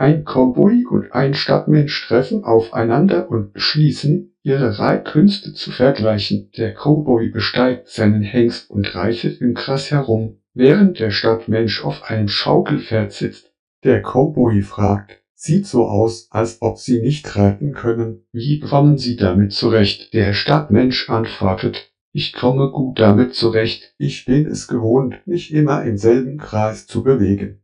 Ein Cowboy und ein Stadtmensch treffen aufeinander und beschließen, ihre Reitkünste zu vergleichen. Der Cowboy besteigt seinen Hengst und reitet im Gras herum, während der Stadtmensch auf einem Schaukelpferd sitzt. Der Cowboy fragt, sieht so aus, als ob Sie nicht reiten können. Wie kommen Sie damit zurecht? Der Stadtmensch antwortet, ich komme gut damit zurecht. Ich bin es gewohnt, mich immer im selben Kreis zu bewegen.